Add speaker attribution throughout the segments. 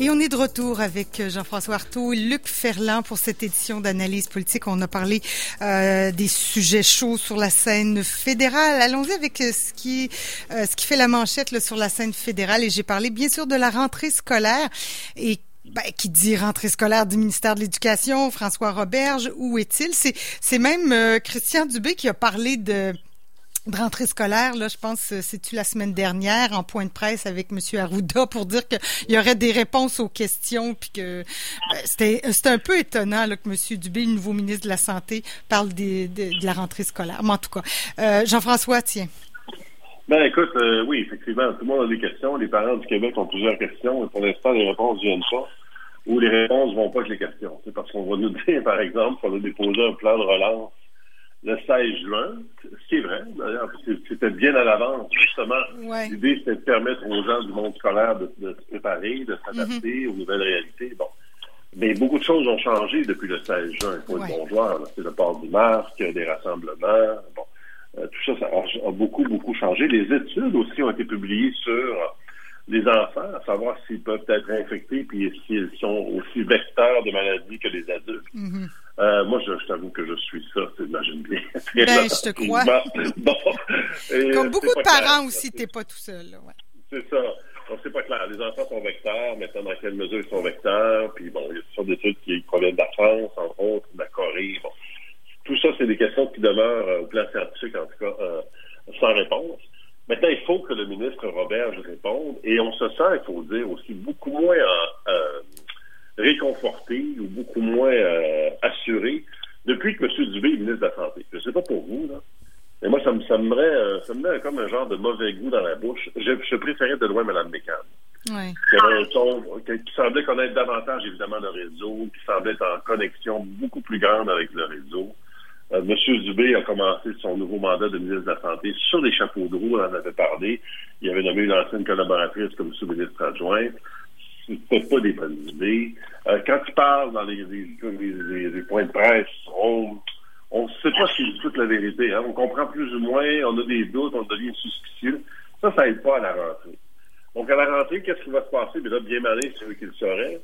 Speaker 1: Et on est de retour avec Jean-François Artaud et Luc Ferland pour cette édition d'analyse politique. On a parlé euh, des sujets chauds sur la scène fédérale. Allons-y avec euh, ce qui euh, ce qui fait la manchette là, sur la scène fédérale. Et j'ai parlé bien sûr de la rentrée scolaire et ben, qui dit rentrée scolaire du ministère de l'Éducation, François Roberge, où est-il? C'est, c'est même euh, Christian Dubé qui a parlé de de rentrée scolaire, là, je pense, euh, c'est-tu la semaine dernière, en point de presse avec M. Arruda, pour dire qu'il y aurait des réponses aux questions, puis que ben, c'était, c'était un peu étonnant que M. Dubé, le nouveau ministre de la Santé, parle des, de, de, la rentrée scolaire. Mais en tout cas, euh, Jean-François, tiens.
Speaker 2: Ben écoute, euh, oui, effectivement, tout le monde a des questions. Les parents du Québec ont plusieurs questions, et pour l'instant, les réponses ne viennent pas, ou les réponses vont pas avec les questions. C'est parce qu'on va nous dire, par exemple, qu'on a déposé un plan de relance le 16 juin, ce qui est vrai, d'ailleurs, c'était bien à l'avance, justement.
Speaker 1: Ouais.
Speaker 2: L'idée, c'était de permettre aux gens du monde scolaire de, de se préparer, de s'adapter mm -hmm. aux nouvelles réalités. Bon. Mais beaucoup de choses ont changé depuis le 16 juin, il faut
Speaker 1: Ouais.
Speaker 2: être bon joueur. C'est le port du masque, des rassemblements. Bon. Euh, tout ça, ça a, a beaucoup, beaucoup changé. Les études aussi ont été publiées sur les enfants, à savoir s'ils peuvent être infectés puis s'ils sont aussi vecteurs de maladies que les adultes.
Speaker 1: Mhm.
Speaker 2: Euh, moi, je, je t'avoue que je suis ça, t'imagines bien.
Speaker 1: Ben, je te crois.
Speaker 2: Bon. Et,
Speaker 1: Comme
Speaker 2: euh,
Speaker 1: beaucoup de parents
Speaker 2: clair.
Speaker 1: aussi, t'es pas tout seul. Là, ouais.
Speaker 2: C'est ça. Donc, c'est pas clair. Les enfants sont vecteurs. Maintenant, dans quelle mesure ils sont vecteurs? Puis, bon, il y a toutes sortes d'études qui proviennent de la France, entre autres, de la Corée. Bon. Tout ça, c'est des questions qui demeurent, euh, au plan scientifique, en tout cas, euh, sans réponse. Maintenant, il faut que le ministre Robert réponde. Et on se sent, il faut le dire, aussi beaucoup moins réconforté ou beaucoup moins euh, assuré depuis que M. Dubé est ministre de la Santé. Je ne sais pas pour vous, là. Mais moi, ça me, ça me, met, euh, ça me met comme un genre de mauvais goût dans la bouche. Je, je préférais de loin Mme Mécan.
Speaker 1: Ouais.
Speaker 2: Qui avait un ton qui, qui semblait connaître davantage, évidemment, le réseau, qui semblait être en connexion beaucoup plus grande avec le réseau. Euh, M. Dubé a commencé son nouveau mandat de ministre de la Santé sur les chapeaux de roue, on en avait parlé. Il avait nommé une ancienne collaboratrice comme sous-ministre adjointe. C'était pas des bonnes idées. Euh, quand il parle dans les, les, les, les points de presse, on ne sait pas si toute la vérité. Hein. On comprend plus ou moins, on a des doutes, on devient suspicieux. Ça, ça aide pas à la rentrée. Donc, à la rentrée, qu'est-ce qui va se passer? Bien là, bien malin, c'est eux qui le sauraient.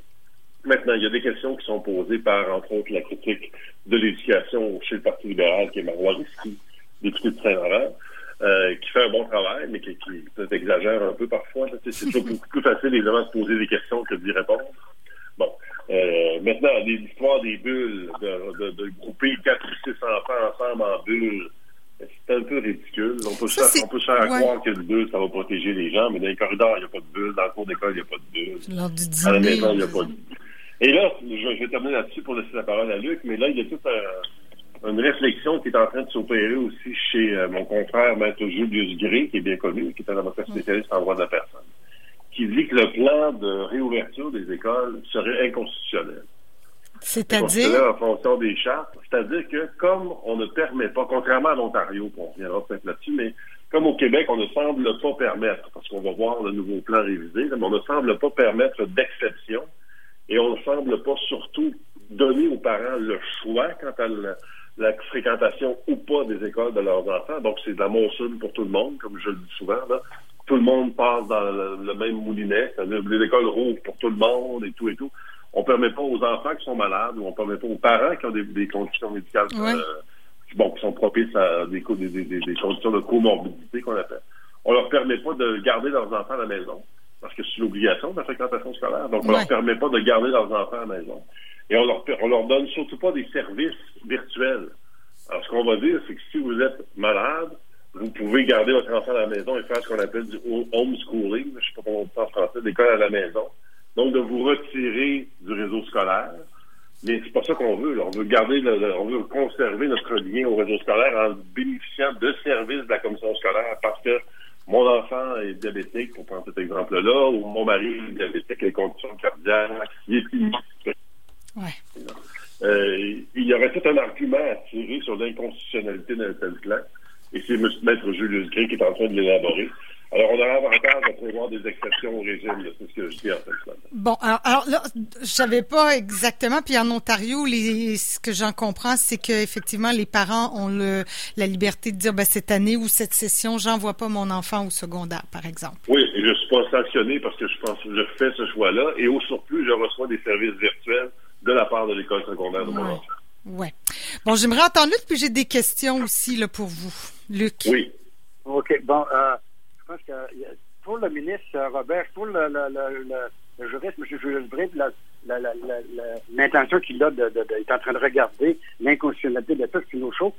Speaker 2: Maintenant, il y a des questions qui sont posées par, entre autres, la critique de l'éducation chez le Parti libéral, qui est Marois Risky, député de Saint-Laurent, euh, qui fait un bon travail, mais qui, qui peut-être exagère un peu parfois. C'est toujours beaucoup plus facile, évidemment, de se poser des questions que d'y répondre. Bon. Euh, maintenant, l'histoire des bulles, de, de, de, grouper quatre ou six enfants ensemble en bulles, c'est un peu ridicule. On peut,
Speaker 1: Ça,
Speaker 2: se, on peut faire
Speaker 1: ouais.
Speaker 2: croire que le bulle, ça va protéger les gens, mais dans les corridors, il n'y a pas de bulles. Dans le cours d'école, il n'y a pas de bulles.
Speaker 1: Lors du
Speaker 2: À la maison, il n'y a pas de Et là, je, je vais terminer là-dessus pour laisser la parole à Luc, mais là, il y a toute un, une réflexion qui est en train de s'opérer aussi chez euh, mon confrère, Maître Julius Gray, qui est bien connu, qui est un avocat spécialiste en droit de la personne qui dit que le plan de réouverture des écoles serait inconstitutionnel.
Speaker 1: C'est-à-dire?
Speaker 2: En fonction des chartes. C'est-à-dire que comme on ne permet pas, contrairement à l'Ontario, on reviendra peut-être là-dessus, mais comme au Québec, on ne semble pas permettre, parce qu'on va voir le nouveau plan révisé, mais on ne semble pas permettre d'exception et on ne semble pas surtout donner aux parents le choix quant à la, la fréquentation ou pas des écoles de leurs enfants. Donc, c'est de la monsune pour tout le monde, comme je le dis souvent. Là tout le monde passe dans le, le même moulinet, les écoles rouvrent pour tout le monde et tout et tout. On permet pas aux enfants qui sont malades ou on permet pas aux parents qui ont des, des conditions médicales
Speaker 1: ouais.
Speaker 2: euh, bon, qui sont propices à des, des, des, des conditions de comorbidité qu'on appelle. On leur permet pas de garder leurs enfants à la maison parce que c'est l'obligation de la fréquentation scolaire. Donc, on
Speaker 1: ouais.
Speaker 2: leur permet pas de garder leurs enfants à la maison. Et on leur, on leur donne surtout pas des services virtuels. Alors, ce qu'on va dire, c'est que si vous êtes malade, vous pouvez garder votre enfant à la maison et faire ce qu'on appelle du homeschooling, je ne sais pas comment on dit en français, l'école à la maison. Donc, de vous retirer du réseau scolaire. Mais c'est pas ça qu'on veut. Là. On veut garder, le, on veut conserver notre lien au réseau scolaire en bénéficiant de services de la commission scolaire parce que mon enfant est diabétique, pour prendre cet exemple-là, ou mon mari est diabétique, les conditions cardiaques, il est.
Speaker 1: Ouais.
Speaker 2: Euh, il y aurait tout un argument à tirer sur l'inconstitutionnalité d'un tel plan. Et c'est M. Maître Julius Gray qui est en train de l'élaborer. Alors, on aura avantage à prévoir des exceptions au régime. C'est ce que je dis en fait.
Speaker 1: Bon, alors, alors là, je savais pas exactement. Puis en Ontario, les, ce que j'en comprends, c'est que effectivement, les parents ont le, la liberté de dire, ben, cette année ou cette session, j'envoie pas mon enfant au secondaire, par exemple.
Speaker 2: Oui, et je ne suis pas sanctionné parce que je pense que je fais ce choix-là. Et au surplus, je reçois des services virtuels de la part de l'école secondaire de mon enfant.
Speaker 1: Ouais. Bon, j'aimerais entendre Luc, puis j'ai des questions aussi là, pour vous. Luc.
Speaker 2: Oui.
Speaker 3: OK. Bon, euh, je pense que pour le ministre Robert, pour le, le, le, le juriste, M. Jules Britt, l'intention qu'il a de, de, est en train de regarder l'inconstitutionnalité de toutes nos choses,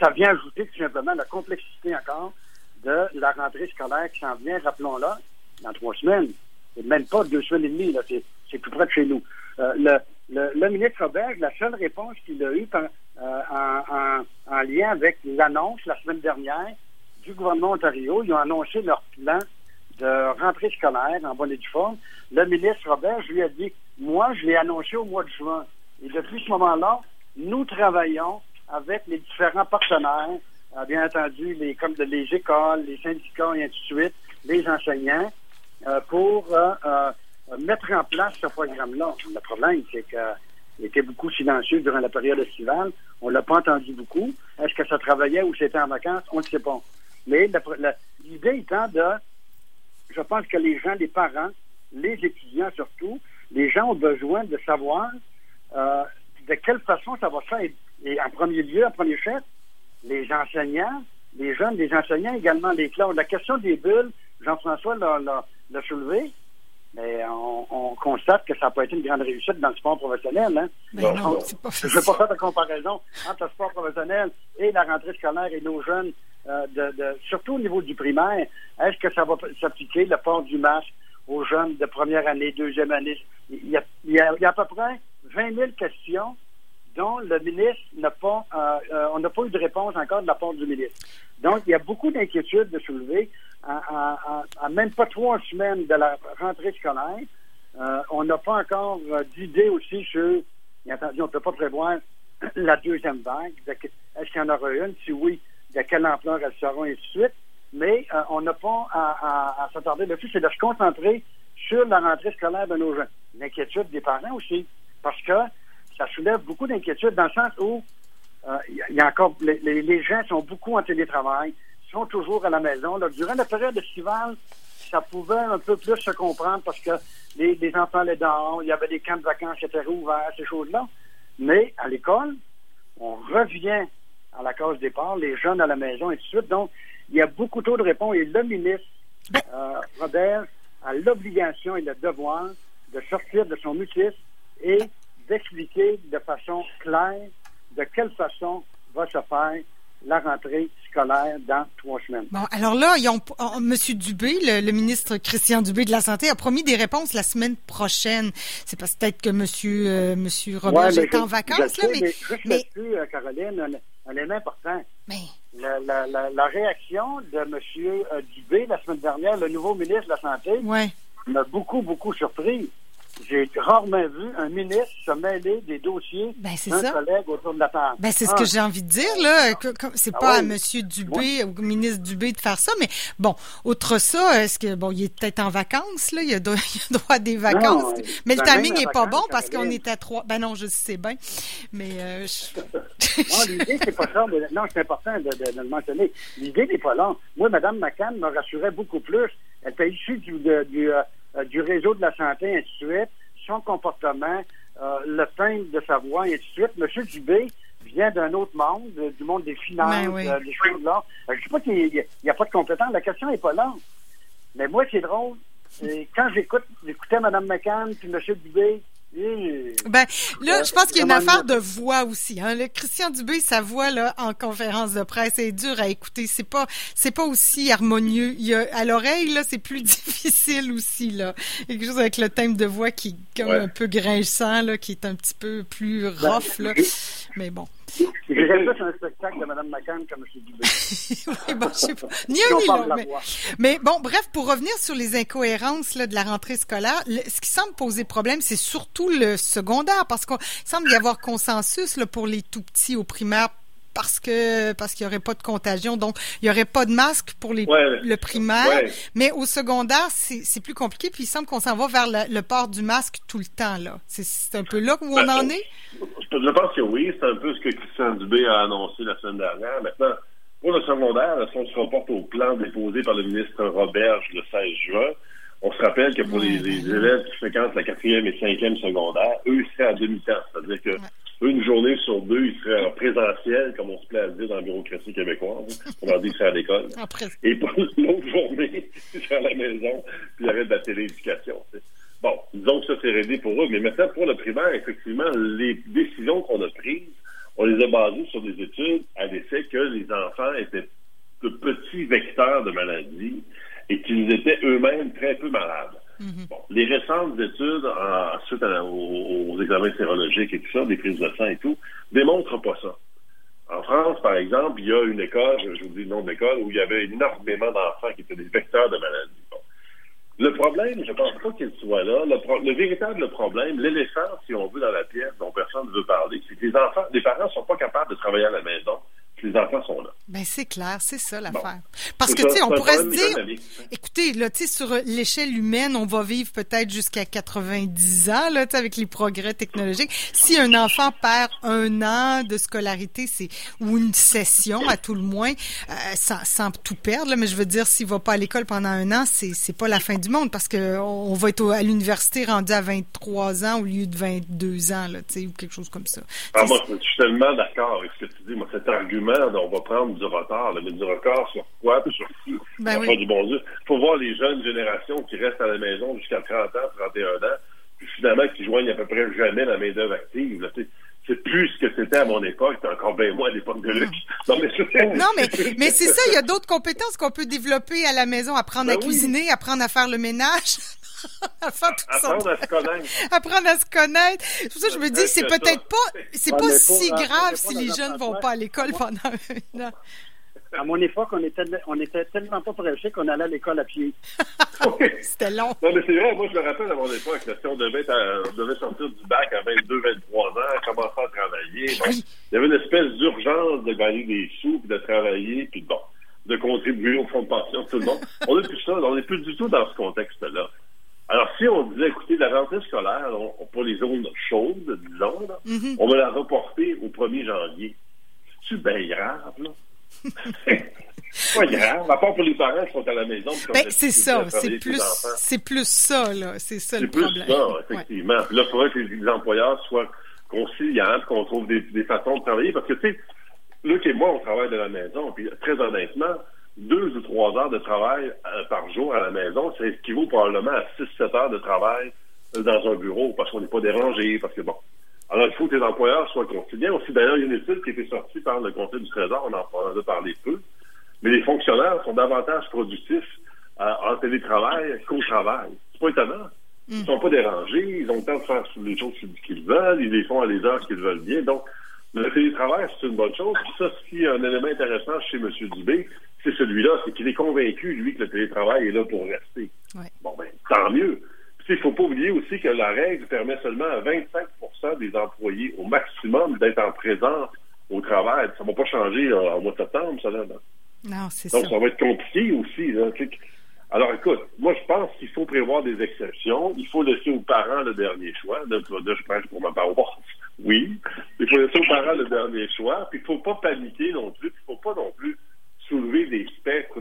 Speaker 3: ça vient ajouter tout simplement la complexité encore de la rentrée scolaire qui s'en vient, rappelons-le, dans trois semaines. Même pas deux semaines et demie, là, c'est plus près de chez nous. Euh, le, le, le, ministre Robert, la seule réponse qu'il a eue euh, en, en, lien avec l'annonce la semaine dernière du gouvernement Ontario, ils ont annoncé leur plan de rentrée scolaire en bonne et due forme. Le ministre Robert, lui ai dit, moi, je l'ai annoncé au mois de juin. Et depuis ce moment-là, nous travaillons avec les différents partenaires, euh, bien entendu, les, comme les écoles, les syndicats et ainsi de suite, les enseignants, pour euh, mettre en place ce programme-là. Le problème, c'est qu'il était beaucoup silencieux durant la période estivale. On l'a pas entendu beaucoup. Est-ce que ça travaillait ou c'était en vacances? On ne sait pas. Mais l'idée étant de, je pense que les gens, les parents, les étudiants surtout, les gens ont besoin de savoir euh, de quelle façon ça va se faire. Et en premier lieu, en premier chef, les enseignants, les jeunes, les enseignants également, les classes. La question des bulles, Jean-François l'a soulevé, mais on, constate que ça n'a pas été une grande réussite dans le sport professionnel. Hein?
Speaker 1: je ne
Speaker 3: veux pas faire de comparaison entre le sport professionnel et la rentrée scolaire et nos jeunes, euh, de, surtout au niveau du primaire. Est-ce que ça va s'appliquer, le port du masque aux jeunes de première année, deuxième année? Il y a, il y a, il y a à peu près 20 000 questions dont le ministre n'a pas, euh, euh, on n'a pas eu de réponse encore de la part du ministre. Donc, il y a beaucoup d'inquiétudes de soulever. À, même pas trois semaines de la rentrée scolaire, euh, on n'a pas encore d'idée aussi sur, bien entendu, on ne peut pas prévoir la deuxième vague. Est-ce qu'il y en aura une? Si oui, de quelle ampleur elle sera, et ainsi de suite. Mais on n'a pas à, à s'attarder dessus, c'est de se concentrer sur la rentrée scolaire de nos jeunes. L'inquiétude des parents aussi, parce que ça soulève beaucoup d'inquiétudes dans le sens où euh, il y a encore les, gens sont beaucoup en télétravail, sont toujours à la maison. durant la période estivale, ça pouvait un peu plus se comprendre parce que les, enfants allaient dehors, il y avait des camps de vacances qui étaient rouverts, ces choses-là. Mais à l'école, on revient à la case départ, les jeunes à la maison et tout de suite. Donc, il y a beaucoup trop de réponses et le ministre euh, Robert a l'obligation et le devoir de sortir de son mutisme et d'expliquer de façon claire de quelle façon va se faire la rentrée scolaire dans trois semaines.
Speaker 1: Bon, alors là, ils ont, oh, M. Dubé, le, ministre Christian Dubé de la Santé, a promis des réponses la semaine prochaine. C'est peut-être que M. Euh, monsieur Robert est en vacances, là, mais...
Speaker 3: mais, juste euh, Caroline, un, élément important. Mais... La, la, la, réaction de M. Euh, Dubé la semaine dernière, le nouveau ministre de la Santé, m'a beaucoup, beaucoup surpris j'ai rarement vu un ministre se mêler des dossiers
Speaker 1: ben,
Speaker 3: d'un collègue autour de la table.
Speaker 1: Ben, c'est ce que j'ai envie de dire, là. C'est ah pas à M. Dubé, au ministre Dubé de faire ça, mais bon, outre ça, est-ce que, bon, il est peut-être en vacances, là, il a, droit, a des vacances, mais le timing n'est pas bon parce qu'on est à trois. Ben non, je sais bien, mais... Euh,
Speaker 3: non, l'idée, c'est pas ça, mais non, c'est important de, le mentionner. L'idée n'est pas là. Moi, Mme McCann me rassurait beaucoup plus. Elle était issue du, du euh, euh, du réseau de la santé, ainsi de suite, son comportement, euh, le timbre de sa voix, et ainsi de suite. Monsieur Dubé vient d'un autre monde, du monde des finances, ben euh, des choses-là. Je ne dis pas qu'il n'y a, pas de compétence, la question n'est pas là. Mais moi, c'est drôle. quand j'écoute, j'écoutais Mme McCann puis M. Dubé,
Speaker 1: ben, là, je pense qu'il y a une affaire de voix aussi. Hein. Le Christian Dubé, sa voix là en conférence de presse est dure à écouter. C'est pas, c'est pas aussi harmonieux. Il y a, à l'oreille là, c'est plus difficile aussi là. Il y a quelque chose avec le thème de voix qui est comme un peu grinçant là, qui est un petit peu plus ben, rough là. Mais bon.
Speaker 3: J'irais plus un spectacle de Mme McCann comme je Dubé.
Speaker 1: oui, bon, je sais pas. Ni un ni l'autre. Mais, mais, bon, bref, pour revenir sur les incohérences là, de la rentrée scolaire, ce qui semble poser problème, c'est surtout le secondaire, parce qu'il semble y avoir consensus là, pour les tout petits au primaire parce que parce qu'il y aurait pas de contagion, donc il y aurait pas de masque pour les le primaire, mais au secondaire c'est plus compliqué. Puis il semble qu'on s'en va vers le, port du masque tout le temps là. C'est un peu là où on ben, en est?
Speaker 2: Je pense que oui, c'est un peu ce que Christian Dubé a annoncé la semaine dernière. Maintenant, Pour le secondaire, si on se reporte au plan déposé par le ministre Roberge le 16 juin, on se rappelle que pour les, élèves qui fréquentent la quatrième et cinquième secondaire, eux, seraient à demi-temps. C'est-à-dire que une journée sur deux, ils seraient en présentiel, comme on se plaît à dire dans la bureaucratie québécoise. On leur dit qu'ils seraient à l'école. Et pour l'autre journée, ils seraient à la maison, puis ils arrêtent de la télééducation. Bon, disons que ça, c'est réglé pour eux. Mais maintenant, pour le primaire, effectivement, les décisions qu'on a prises, on les a basées sur des études à l'effet que les enfants étaient de petits vecteurs de maladie et qu'ils étaient eux-mêmes très peu malades. Mhm. bon, les récentes études, suite aux, examens sérologiques et tout ça, des prises de sang et tout, démontrent pas ça. En France, par exemple, il y a une école, je vous dis le nom de l'école, où il y avait énormément d'enfants qui étaient des vecteurs de maladie. Le problème, je pense pas qu'il soit là. Le, véritable problème, l'éléphant, si on veut, dans la pièce dont personne ne veut parler, c'est que les enfants, les parents sont pas capables de travailler à la maison les enfants sont là.
Speaker 1: Ben c'est clair, c'est ça l'affaire. Parce que, tu sais, on pourrait se dire, écoutez, là, tu sais, sur l'échelle humaine, on va vivre peut-être jusqu'à 90 ans, là, tu sais, avec les progrès technologiques. Si un enfant perd un an de scolarité, c'est ou une session, à tout le moins, euh, sans, tout perdre, là, mais je veux dire, s'il va pas à l'école pendant un an, c'est c'est pas la fin du monde parce que on va être à l'université rendu à 23 ans au lieu de 22 ans, là, tu sais, ou quelque chose comme ça.
Speaker 2: Ah, moi, je suis tellement d'accord avec ce que tu dis. Moi, cet argument on va prendre du retard. mais du retard sur quoi? Sur qui?
Speaker 1: Ben
Speaker 2: du bon Dieu. Il faut voir les jeunes générations qui restent à la maison jusqu'à 30 ans, 31 ans, puis finalement qui joignent à peu près jamais la main-d'œuvre active. c'est plus ce que c'était à mon époque, c'était encore bien moins à l'époque de Luc.
Speaker 1: Non, mais, mais, c'est ça, il y a d'autres compétences qu'on peut développer à la maison, apprendre ben à cuisiner, apprendre à faire le ménage.
Speaker 2: apprendre à se connaître.
Speaker 1: Apprendre à se connaître. C'est pour ça que je me dis, c'est peut-être pas, c'est pas si grave si les jeunes vont pas à l'école pendant un an.
Speaker 3: À mon époque, on était, on était tellement pas prêchés qu'on allait à l'école à pied.
Speaker 1: C'était long.
Speaker 2: Non, mais c'est vrai, moi, je me rappelle à mon époque, si on devait, on devait sortir du bac à 22, 23 ans, commencer à travailler. il y avait une espèce d'urgence de gagner des sous, puis de travailler, puis bon, de contribuer au fonds de pension, tout le monde. On n'est plus ça, on n'est plus du tout dans ce contexte-là. Alors, si on disait, écoutez, la rentrée scolaire, pour les zones chaudes, disons, mhm. on va la reporter au 1er janvier. C'est bien grave, là. pas grave, à part pour les parents qui sont à la maison.
Speaker 1: Ben, c'est ça, c'est plus, c'est plus ça, là. C'est ça le problème.
Speaker 2: C'est plus ça, effectivement. Puis là, il faudrait que les employeurs soient conciliants, qu'on trouve des, des, façons de travailler. Parce que, tu sais, Luc et moi, on travaille de la maison. Puis, très honnêtement, deux ou trois heures de travail euh, par jour à la maison, ça équivaut probablement à six, sept heures de travail euh, dans un bureau parce qu'on n'est pas dérangé, parce que bon. Alors, il faut que les employeurs soient conciliants. Aussi, d'ailleurs, il y a une étude qui a été sortie par le Conseil du Trésor, on en, a parlé peu, mais les fonctionnaires sont davantage productifs euh, en télétravail qu'au travail. C'est pas étonnant. Ils ne mm. sont pas dérangés, ils ont le temps de faire les choses qu'ils veulent, ils les font à les heures qu'ils veulent bien. Donc, le télétravail, c'est une bonne chose. Puis ça, ce qui est un élément intéressant chez M. Dubé, c'est celui-là, c'est qu'il est convaincu, lui, que le télétravail est là pour rester. Bon, ben, tant mieux. Il ne faut pas oublier aussi que la règle permet seulement à 25% des employés au maximum d'être en présence au travail. Ça ne va pas changer en au mois de septembre, ça. Là,
Speaker 1: Non, c'est ça.
Speaker 2: Donc, ça va être compliqué aussi. Là. Alors, écoute, moi, je pense qu'il faut prévoir des exceptions. Il faut laisser aux parents le dernier choix. Là, je pense pour ma paroisse. Oui. Il faut laisser aux parents le dernier choix. Puis, il ne faut pas paniquer non plus. Il ne faut pas non plus soulever des spectres,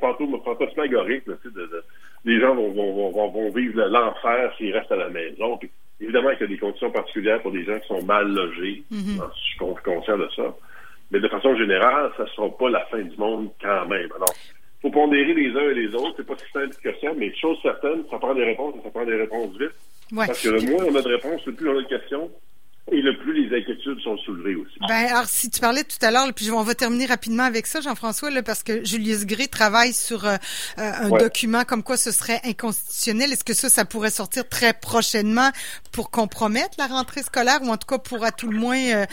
Speaker 2: fantômes fantasmagoriques. les gens vont, vont, vont, vont vivre l'enfer s'ils restent à la maison. Puis, évidemment qu'il y a des conditions particulières pour des gens qui sont mal logés. Mm-hmm. Je suis conscient de ça. Mais de façon générale, ça ne sera pas la fin du monde quand même. Alors, faut pondérer les uns et les autres. C'est pas si simple que ça, mais chose certaine, ça prend des réponses et ça prend des réponses vite. Parce que le moins on a de réponses, le plus on a de questions. Et le plus les inquiétudes sont soulevées aussi.
Speaker 1: Ben, alors, si tu parlais tout à l'heure, puis on va terminer rapidement avec ça, Jean-François, là, parce que Julius Gray travaille sur euh, euh, un document comme quoi ce serait inconstitutionnel. Est-ce que ça, ça pourrait sortir très prochainement pour compromettre la rentrée scolaire ou en tout cas pour à tout le moins euh,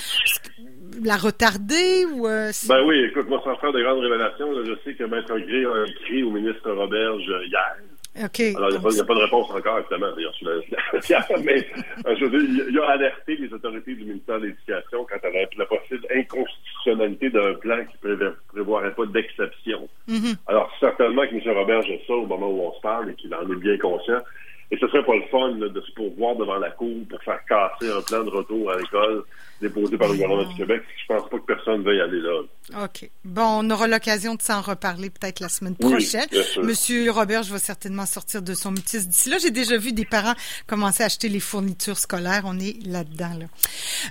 Speaker 1: la retarder ou
Speaker 2: Ben oui, écoute, moi sans faire de grandes révélations, je sais que Maître Gray a écrit au ministre Roberge hier
Speaker 1: Okay.
Speaker 2: Alors, il n'y a, pas de réponse encore, évidemment, d'ailleurs, sur la, mais euh, je veux dire, il a alerté les autorités du ministère de l'Éducation quant à la, possible inconstitutionnalité d'un plan qui ne prévoirait pas d'exception. Mm-hmm. Alors, certainement que M. Robert ça au moment où on se parle et qu'il en est bien conscient. Et ce serait pas le fun de se pourvoir devant la cour pour faire casser un plan de retour à l'école déposé par le gouvernement du Québec. Je pense pas que personne veuille aller là.
Speaker 1: OK. Bon, on aura l'occasion de s'en reparler peut-être la semaine prochaine. Monsieur Robert, je vais certainement sortir de son mutisme d'ici là. J'ai déjà vu des parents commencer à acheter les fournitures scolaires. On est là-dedans. Là.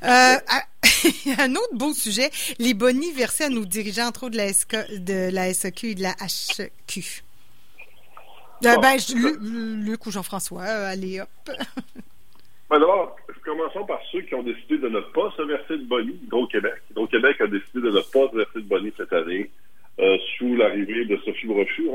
Speaker 1: Euh, un autre beau sujet, les bonnies versés à nos dirigeants, entre autres de la, SQ, de la SEQ et de la HQ. Euh, ben, Luc, ou Jean-François, euh, allez hop.
Speaker 2: D'abord, commençons par ceux qui ont décidé de ne pas se verser de bonnie, Hydro-Québec. Hydro-Québec a décidé de ne pas se verser de bonnie cette année euh, sous l'arrivée de Sophie Brochu.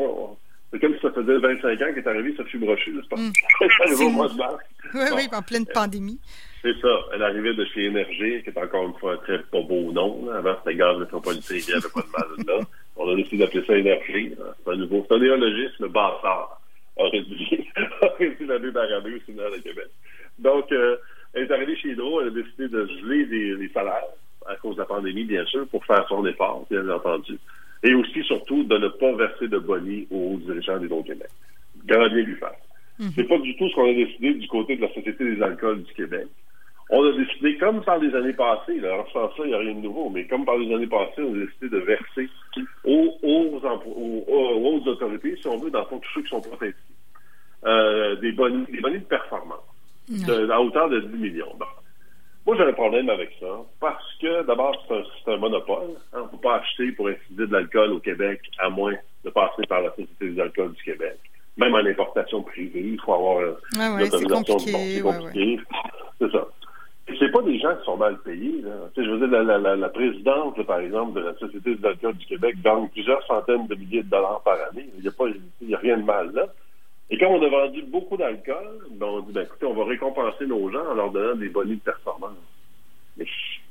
Speaker 2: C'est comme si ça faisait 25 ans qu'est arrivée Sophie Brochu, n'est-ce pas?
Speaker 1: Mm. au mois de mars. Oui, oui, en pleine pandémie.
Speaker 2: C'est ça. Elle arrivait de chez Énergie, qui est encore une fois un très pas beau nom. Avant, c'était Gaz métropolitain, il n'y avait pas de mal là. On a décidé d'appeler ça Énergie. C'est un nouveau. C'est un néologisme bâtard. Aurait dû, aurait dû l'année d'Arabie au Sénat de Québec. Donc, euh, elle est arrivée chez Hydro, elle a décidé de geler les, salaires à cause de la pandémie, bien sûr, pour faire son effort, bien entendu. Et aussi, surtout, de ne pas verser de bonnie aux dirigeants d'Hydro-Québec. Grand bien lui faire. Mhm. C'est pas du tout ce qu'on a décidé du côté de la Société des alcools du Québec. On a décidé, comme par les années passées, là, en sens ça, il n'y a rien de nouveau, mais comme par les années passées, on a décidé de verser aux, aux, autorités, si on veut, dans le fond, tous ceux qui sont protégés, euh, des bonnies, des bonnies de performance de, à hauteur de 10 millions. Moi, j'ai un problème avec ça parce que, d'abord, c'est un, monopole. Hein. On ne peut pas acheter pour ainsi de l'alcool au Québec à moins de passer par la Société des alcools du Québec. Même en importation privée, il faut avoir
Speaker 1: une autorisation c'est compliqué.
Speaker 2: C'est ça. C'est pas des gens qui sont mal payés. Là. je veux dire, la, la, la présidente, par exemple, de la Société des alcools du Québec gagne plusieurs centaines de milliers de dollars par année. Il n'y a, pas, il y a rien de mal là. Et comme on a vendu beaucoup d'alcool, ben on dit, ben, écoutez, on va récompenser nos gens en leur donnant des bonus de performance. Mais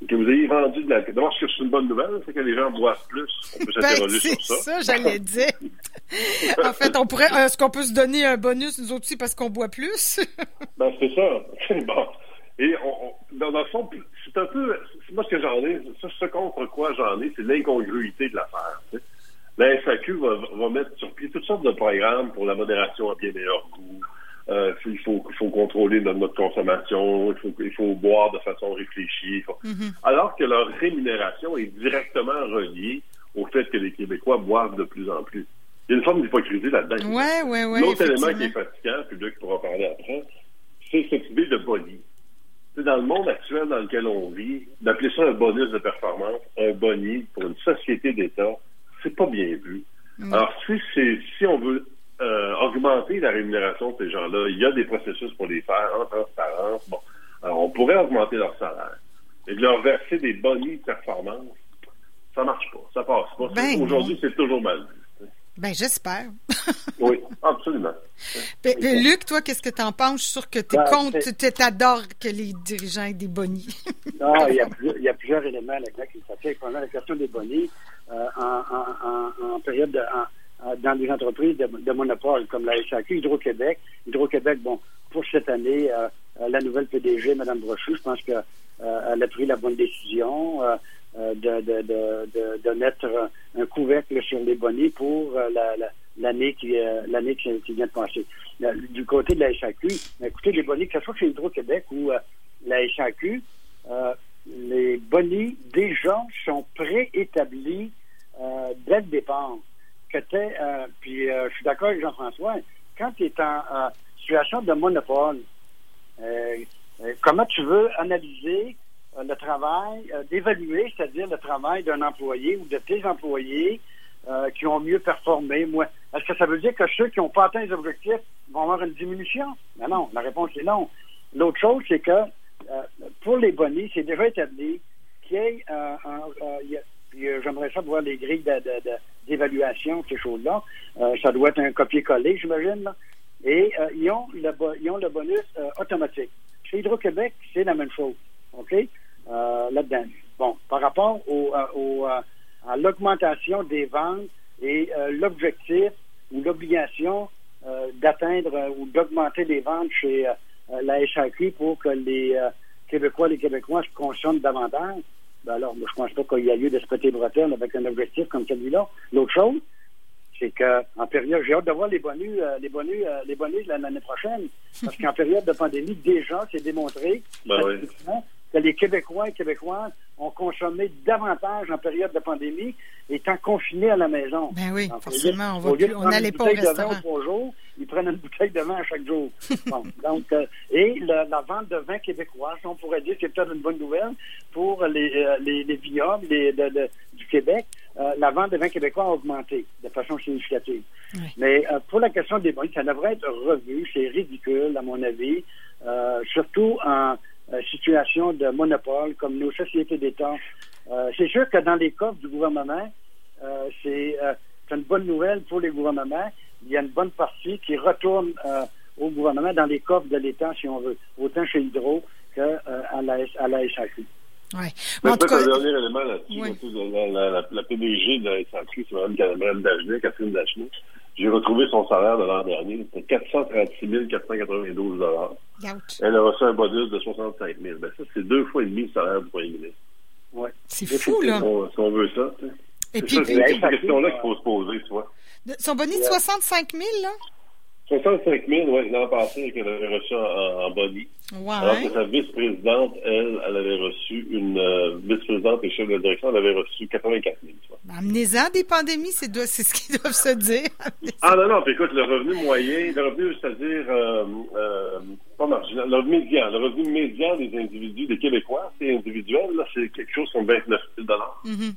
Speaker 2: que vous ayez vendu de l'alcool. D'abord, ce que c'est une bonne nouvelle, c'est que les gens boivent plus. On peut s'interroger
Speaker 1: ben,
Speaker 2: sur
Speaker 1: ça. ça, j'allais dire. en fait, on pourrait, est-ce qu'on peut se donner un bonus, nous aussi, parce qu'on boit plus?
Speaker 2: ben, c'est ça. bon. Et on, dans, le fond, c'est un peu, moi ce que j'en ai, ça, ce contre quoi j'en ai, c'est l'incongruité de l'affaire la FAQ va, va, mettre sur pied toutes sortes de programmes pour la modération à bien meilleur goût. Euh, il, faut, il faut contrôler notre, consommation, il faut, il faut boire de façon réfléchie. Mm-hmm. Alors que leur rémunération est directement reliée au fait que les Québécois boivent de plus en plus. Il y a une forme d'hypocrisie là-dedans.
Speaker 1: Ouais, ouais, ouais,
Speaker 2: L'autre élément qui est fatigant, puis Luc pourra parler après, c'est cette idée de boni. Dans le monde actuel dans lequel on vit, d'appeler ça un bonus de performance, un boni pour une société d'État, c'est pas bien vu. Mm. Alors, si, si on veut euh, augmenter la rémunération de ces gens-là, il y a des processus pour les faire en transparence. Bon, alors on pourrait augmenter leur salaire et de leur verser des bonnies de performance. Ça marche pas, ça passe pas. Ben Aujourd'hui, c'est toujours mal vu.
Speaker 1: Ben, j'espère.
Speaker 2: oui, absolument.
Speaker 1: Ben, ben, Luc, toi, qu'est-ce que tu en penses? Je suis sûr que tu ben, tu adores que les dirigeants aient des bonnies?
Speaker 3: non, il y, y a plusieurs éléments là-dedans qui s'appliquent. Pendant la question des bonnies, euh, en, en, période de, dans des entreprises de, monopole comme la SAQ, Hydro-Québec. Hydro-Québec, bon, pour cette année, euh, euh, la nouvelle PDG, Mme Brochu, je pense qu'elle a pris la bonne décision de, de, de, de, mettre un couvercle sur les bonnets pour l'année qui, l'année qui, vient de passer. Du côté de la SAQ, écoutez, les bonnets, que ce soit chez Hydro-Québec ou la SAQ, les bonnets déjà sont préétablis euh, dès le départ. Euh, puis euh, je suis d'accord avec Jean-François, quand tu es en situation de monopole, comment tu veux analyser le travail, d'évaluer, c'est-à-dire le travail d'un employé ou de tes employés qui ont mieux performé. Moi, est-ce que ça veut dire que ceux qui n'ont pas atteint les objectifs vont avoir une diminution? Ben non, la réponse est non. L'autre chose, c'est que euh, pour les bonnies, c'est déjà établi qu'il y ait euh, euh, j'aimerais ça voir les grilles d'évaluation, ces choses-là. ça doit être un copier-coller, j'imagine. Et ils, ont le, ils ont le bonus automatique. Chez Hydro-Québec, c'est la même chose. OK? Là-dedans. Bon, par rapport au, au à l'augmentation des ventes et l'objectif ou l'obligation d'atteindre ou d'augmenter les ventes chez euh, la SAQ pour que les euh, Québécois, les Québécois se consomment davantage. Ben alors, je ne pense pas qu'il y a lieu de se péter bretelles avec un objectif comme celui-là. L'autre chose, c'est qu'en période, j'ai hâte de voir les bonus, euh, les bonus, euh, les bonus l'année prochaine, parce qu'en période de pandémie, déjà, c'est démontré
Speaker 2: Ben oui.
Speaker 3: Que les Québécois et Québécoises ont consommé davantage en période de pandémie, étant confinés à la maison.
Speaker 1: Ben oui,
Speaker 3: Donc,
Speaker 1: forcément, on
Speaker 3: au de
Speaker 1: on
Speaker 3: prendre
Speaker 1: n'allait
Speaker 3: une
Speaker 1: pas au
Speaker 3: bouteille de vin trois jours, ils prennent une bouteille de vin à chaque jour. Bon, donc, euh, et la vente de vin québécois, si on pourrait dire, c'est peut-être une bonne nouvelle pour les, euh, les, les vignobles les- de- de- du Québec. Euh, la vente de vin québécois a augmenté de façon significative.
Speaker 1: Oui.
Speaker 3: Mais euh, pour la question des bonus, ça devrait être revu. C'est ridicule, à mon avis, surtout en situation de monopole comme nos sociétés d'État. Euh, c'est sûr que dans les coffres du gouvernement, euh, c'est euh, une bonne nouvelle pour les gouvernements. Il y a une bonne partie qui retourne euh, au gouvernement dans les coffres de l'État, si on veut, autant chez Hydro que euh, à, la, à la SAQ.
Speaker 1: Ouais. Mais en tout
Speaker 2: Peut-être
Speaker 1: cas,
Speaker 2: un dernier élément là-dessus.
Speaker 1: Oui.
Speaker 2: La, la, la, la PDG de la SAQ, c'est Mme, Mme Dagenet, Catherine Dagenet. J'ai retrouvé son salaire de l'an dernier. C'était 436 492
Speaker 1: ouch,
Speaker 2: Elle a reçu un bonus de 65 000. Ben, ça, c'est deux fois et demi le salaire du premier ministre.
Speaker 3: Ouais.
Speaker 1: c'est fou, là.
Speaker 2: est-ce qu'on veut ça? tu sais?
Speaker 1: Et
Speaker 2: C'est
Speaker 1: puis,
Speaker 2: c'est
Speaker 3: la
Speaker 2: ces
Speaker 3: SAQ,
Speaker 2: questions-là
Speaker 3: euh,
Speaker 2: qu'il faut se poser, tu vois.
Speaker 1: de- son bonus de 65 000, là?
Speaker 2: 65 000, oui, l'an passé, qu'elle avait reçu en, en, en Alors
Speaker 1: Ouais.
Speaker 2: que sa vice-présidente, elle, elle avait reçu une euh, vice-présidente et chef de direction, elle avait reçu 84 000. tu vois.
Speaker 1: Ben, Amenez-en des pandémies, c'est ce qu'ils doivent se dire.
Speaker 2: Ah non, non, puis écoute, le revenu moyen, le revenu, c'est-à-dire, euh, euh, pas marginal, le revenu médian, le revenu médian des individus, des Québécois, c'est individuel, là, c'est quelque chose comme 29 000
Speaker 1: Mhm.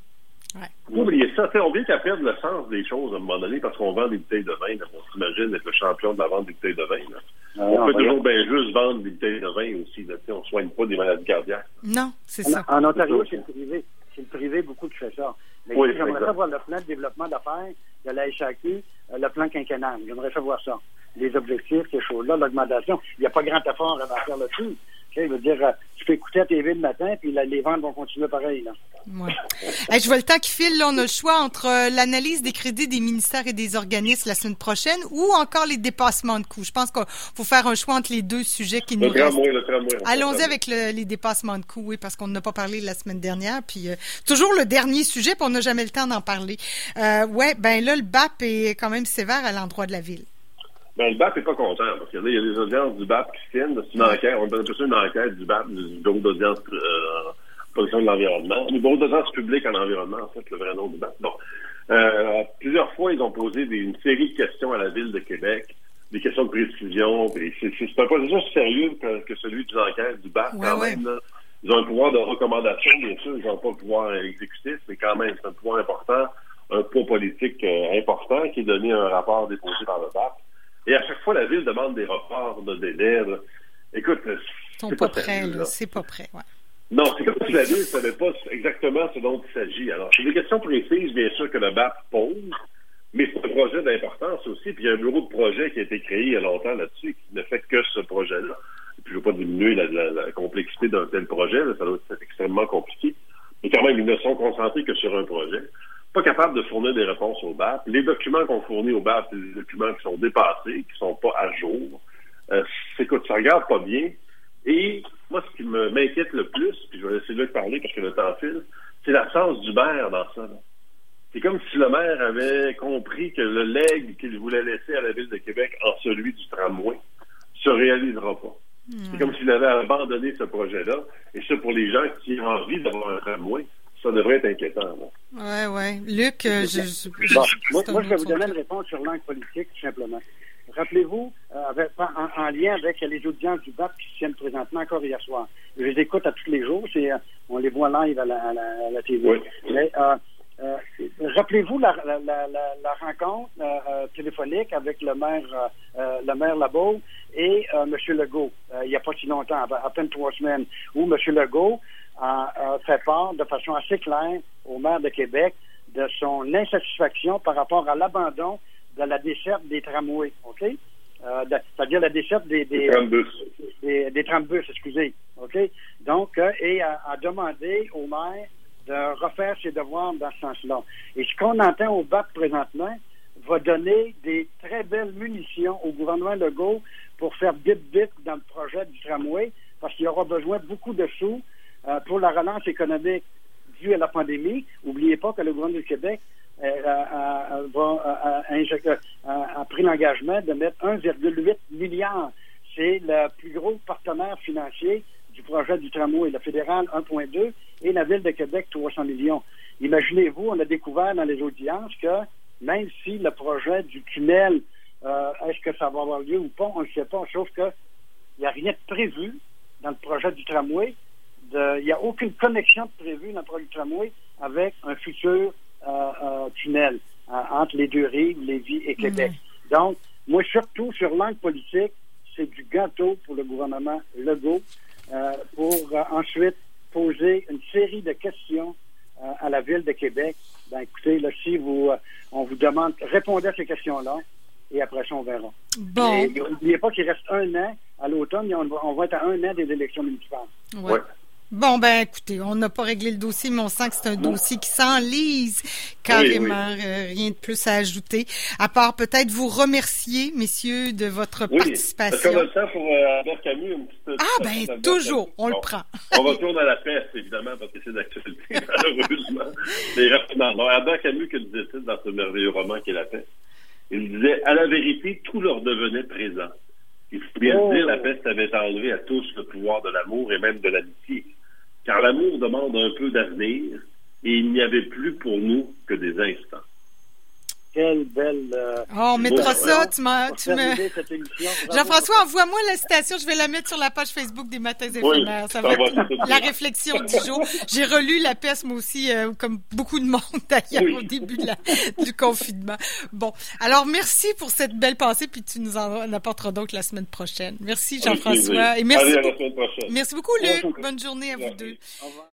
Speaker 2: Faut oublier ça, on vient qu'à perdre le sens des choses à un moment donné parce qu'on vend des bouteilles de vin, là. on s'imagine être le champion de la vente des bouteilles de vin. là. On
Speaker 3: non,
Speaker 2: peut toujours bien juste vendre des bouteilles de vin aussi, là, tu sais, on soigne pas des maladies cardiaques.
Speaker 1: Non, c'est ça.
Speaker 3: En, en Ontario,
Speaker 2: C'est
Speaker 3: le privé. C'est le privé beaucoup qui fait ça. Mais
Speaker 2: Oui,
Speaker 3: j'aimerais savoir le plan de développement d'affaires de la SAQ, euh, le plan quinquennal. J'aimerais savoir ça. Les objectifs, ces choses-là, l'augmentation. Il n'y a pas grand effort à faire là-dessus. Je veux dire, euh, tu peux écouter la TV le matin, puis la- les ventes vont continuer pareil. Là.
Speaker 1: Ouais. Hey, je vois le temps qui file. Là, on a le choix entre euh, l'analyse des crédits des ministères et des organismes la semaine prochaine ou encore les dépassements de coûts. Je pense qu'il faut faire un choix entre les deux sujets qui nous
Speaker 2: Le
Speaker 1: restent.
Speaker 2: tramway. on
Speaker 1: Allons-y avec le- les dépassements de coûts, oui, parce qu'on n'a pas parlé la semaine dernière. Puis euh, toujours le dernier sujet, puis on n'a jamais le temps d'en parler. Euh, ouais, ben là, le BAP est quand même sévère à l'endroit de la ville.
Speaker 2: Ben, le BAP n'est pas content, parce que là, il y a des audiences du BAP qui tiennent. C'est une enquête, on appelle ça une enquête du BAP, du bureau d'audience euh, en protection de l'environnement. Le bureau d'audience publique en environnement, en fait, le vrai nom du BAP. Bon. Euh, plusieurs fois, ils ont posé des- une série de questions à la Ville de Québec, des questions de précision. C'est un processus sérieux que, que celui des enquêtes du BAP,
Speaker 1: Ouais,
Speaker 2: quand
Speaker 1: ouais.
Speaker 2: même. là. Ils ont un pouvoir de recommandation, bien sûr, ils n'ont pas le pouvoir exécutif, mais quand même, c'est un pouvoir important, un poids politique euh, important qui est donné à un rapport déposé par le BAP. Et à chaque fois, la Ville demande des reports de délai. là. Écoute, euh,
Speaker 1: Ils sont
Speaker 2: c'est
Speaker 1: pas
Speaker 2: pas
Speaker 1: prêts, là. C'est pas prêt, ouais.
Speaker 2: non, c'est comme si la Ville ne savait pas exactement ce dont il s'agit. Alors, c'est des questions précises, bien sûr, que le BAP pose, mais c'est un projet d'importance aussi. Puis il y a un bureau de projet qui a été créé il y a longtemps là-dessus, qui ne fait que ce projet-là. Et puis je ne veux pas diminuer la, la- la complexité d'un tel projet, là, ça doit être extrêmement compliqué. Mais quand même, ils ne sont concentrés que sur un projet. Pas capables de fournir des réponses au BAP. Les documents qu'on fournit au BAP, c'est des documents qui sont dépassés, qui sont pas à jour. Euh, c'est écoute, ça regarde pas bien. Et moi, ce qui m'inquiète le plus, puis je vais laisser Luc parler parce que le temps file, c'est l'absence du maire dans ça. C'est comme si le maire avait compris que le legs qu'il voulait laisser à la Ville de Québec en celui du tramway se réalisera pas. C'est comme s'il avait abandonné ce projet-là. Et ça, pour les gens qui ont envie d'avoir un tramway, ça devrait être inquiétant. là.
Speaker 1: Ouais, ouais. Luc, euh, je, je-
Speaker 3: Bon,
Speaker 1: je-
Speaker 3: moi, je vais vous donner une réponse sur l'angle politique, tout simplement. Rappelez-vous, euh, en, en lien avec les audiences du BAP qui se tiennent présentement encore hier soir. Je les écoute à tous les jours, c'est, euh, on les voit live à la, à la, à la TV.
Speaker 2: Oui.
Speaker 3: Mais euh, euh, rappelez-vous la, la, la, la- la rencontre téléphonique avec le maire, le maire Labeau et euh, M. Legault, euh, il n'y a pas si longtemps, à à peine trois semaines, où M. Legault a, a fait part de façon assez claire au maire de Québec de son insatisfaction par rapport à l'abandon de la desserte des tramways, OK? Euh, de- C'est-à-dire la desserte des, des,
Speaker 2: C'est 32.
Speaker 3: des, des trambus, excusez. OK? Donc, euh, et a, a demandé au maire de refaire ses devoirs dans ce sens-là. Et ce qu'on entend au BAP présentement va donner des très belles munitions au gouvernement Legault pour faire vite-vite dans le projet du tramway, parce qu'il y aura besoin de beaucoup de sous pour la relance économique due à la pandémie. N'oubliez pas que le gouvernement du Québec a, a, pris l'engagement de mettre 1,8 milliard. C'est le plus gros partenaire financier du projet du tramway. Le fédéral, 1,2 et la Ville de Québec, 300 millions. Imaginez-vous, on a découvert dans les audiences que même si le projet du tunnel, euh, est-ce que ça va avoir lieu ou pas, on ne sait pas, sauf que il n'y a rien de prévu dans le projet du tramway. Il n'y a aucune connexion de prévue dans le projet du tramway avec un futur euh, euh, tunnel entre les deux rives, Lévis et Québec. Donc, moi, surtout sur l'angle politique, c'est du gâteau pour le gouvernement Legault pour ensuite poser une série de questions à la ville de Québec. Ben, écoutez, là, si vous, on vous demande, répondez à ces questions-là et après ça, on verra.
Speaker 1: Bon.
Speaker 3: N'oubliez pas qu'il reste un an à l'automne, on, on va être à un an des élections municipales.
Speaker 1: Ouais. Bon, ben écoutez, on n'a pas réglé le dossier, mais on sent que c'est un dossier qui s'enlise carrément. Euh, rien de plus à ajouter. À part peut-être vous remercier, messieurs, de votre
Speaker 2: oui.
Speaker 1: participation.
Speaker 2: A le temps pour euh, Albert Camus? Une petite,
Speaker 1: ah, ben toujours, on le prend.
Speaker 2: on retourne à la peste, évidemment, parce que c'est d'actualité, malheureusement. Mais rapidement. Alors, Albert Camus, que disait-il dans ce merveilleux roman qui est La peste? Il disait, à la vérité, tout leur devenait présent. Il faut bien oh. dire, la peste avait enlevé à tous le pouvoir de l'amour et même de l'amitié car l'amour demande un peu d'avenir et il n'y avait plus pour nous que des instants.
Speaker 3: Quelle belle. Euh,
Speaker 1: oh, on mettra ça. Tu m'as. Jean-François, envoie-moi la citation. Je vais la mettre sur la page Facebook des Matins éphémères. ça va être la réflexion du jour. J'ai relu La peste, moi aussi, euh, comme beaucoup de monde d'ailleurs, au début du confinement. Bon. Alors, merci pour cette belle pensée, puis tu nous en apporteras donc la semaine prochaine. Merci, Jean-François. Et merci,
Speaker 2: Allez, à la semaine prochaine.
Speaker 1: merci beaucoup, Luc. Bonne journée à vous deux. Au revoir.